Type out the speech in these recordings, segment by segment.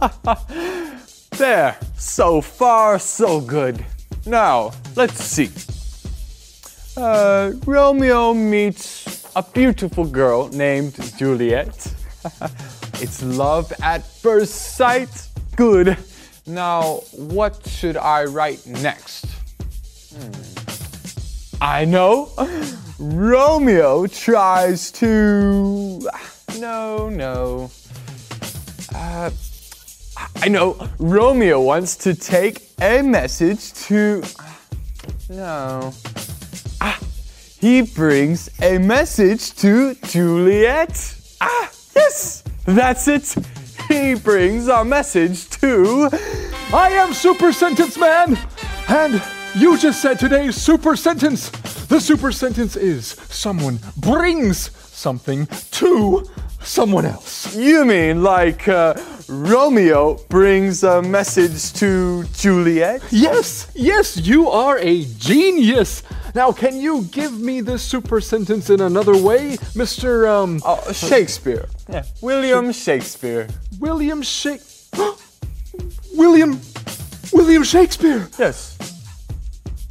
there, so far, so good. Now, let's see. Uh, Romeo meets a beautiful girl named Juliet. it's love at first sight. Good. Now, what should I write next? Hmm. I know. Romeo tries to. No, no. Uh, I know. Romeo wants to take a message to. No. Ah, he brings a message to Juliet. Ah, yes, that's it. He brings a message to. I am Super Sentence Man, and you just said today's super sentence. The super sentence is someone brings something to someone else. You mean like uh, Romeo brings a message to Juliet? Yes, yes, you are a genius. Now, can you give me this super sentence in another way, Mr. Um, Oh, Shakespeare. Yeah, William Shakespeare. William Shake. William. William Shakespeare. Yes.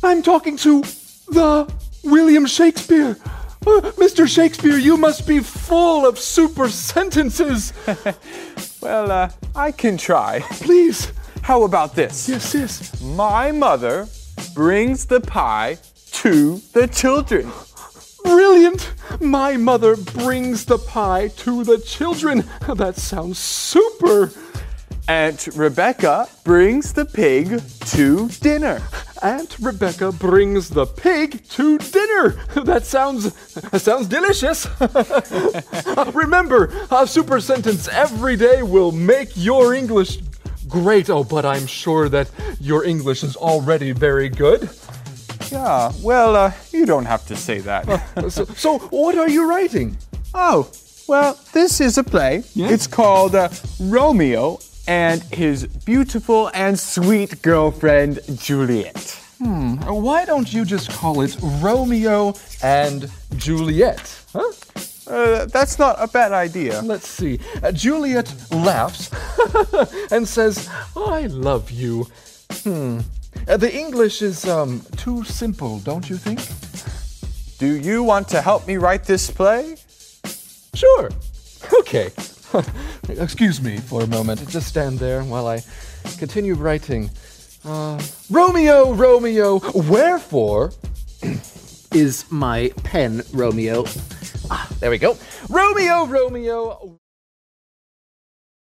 I'm talking to the William Shakespeare. Uh, Mr. Shakespeare, you must be full of super sentences. Well, uh, I can try. Please. How about this? Yes, yes. My mother brings the pie to the children. Brilliant! My mother brings the pie to the children. That sounds super. Aunt Rebecca brings the pig to dinner. Aunt Rebecca brings the pig to dinner. That sounds that sounds delicious. Remember, a super sentence every day will make your English great. Oh, but I'm sure that your English is already very good. Yeah, well, uh, you don't have to say that. So, so what are you writing? oh, well, this is a play. Yeah? It's called uh, Romeo and his beautiful and sweet girlfriend, Juliet. Why don't you just call it Romeo and Juliet? Huh? Uh, that's not a bad idea. Let's see. Uh, Juliet laughs and says, I love you. Hmm. Uh, the English is um, too simple, don't you think? Do you want to help me write this play? Sure. Okay. Excuse me for a moment. Just stand there while I continue writing. Uh, Romeo, Romeo, wherefore is my pen, Romeo? Ah, there we go. Romeo, Romeo.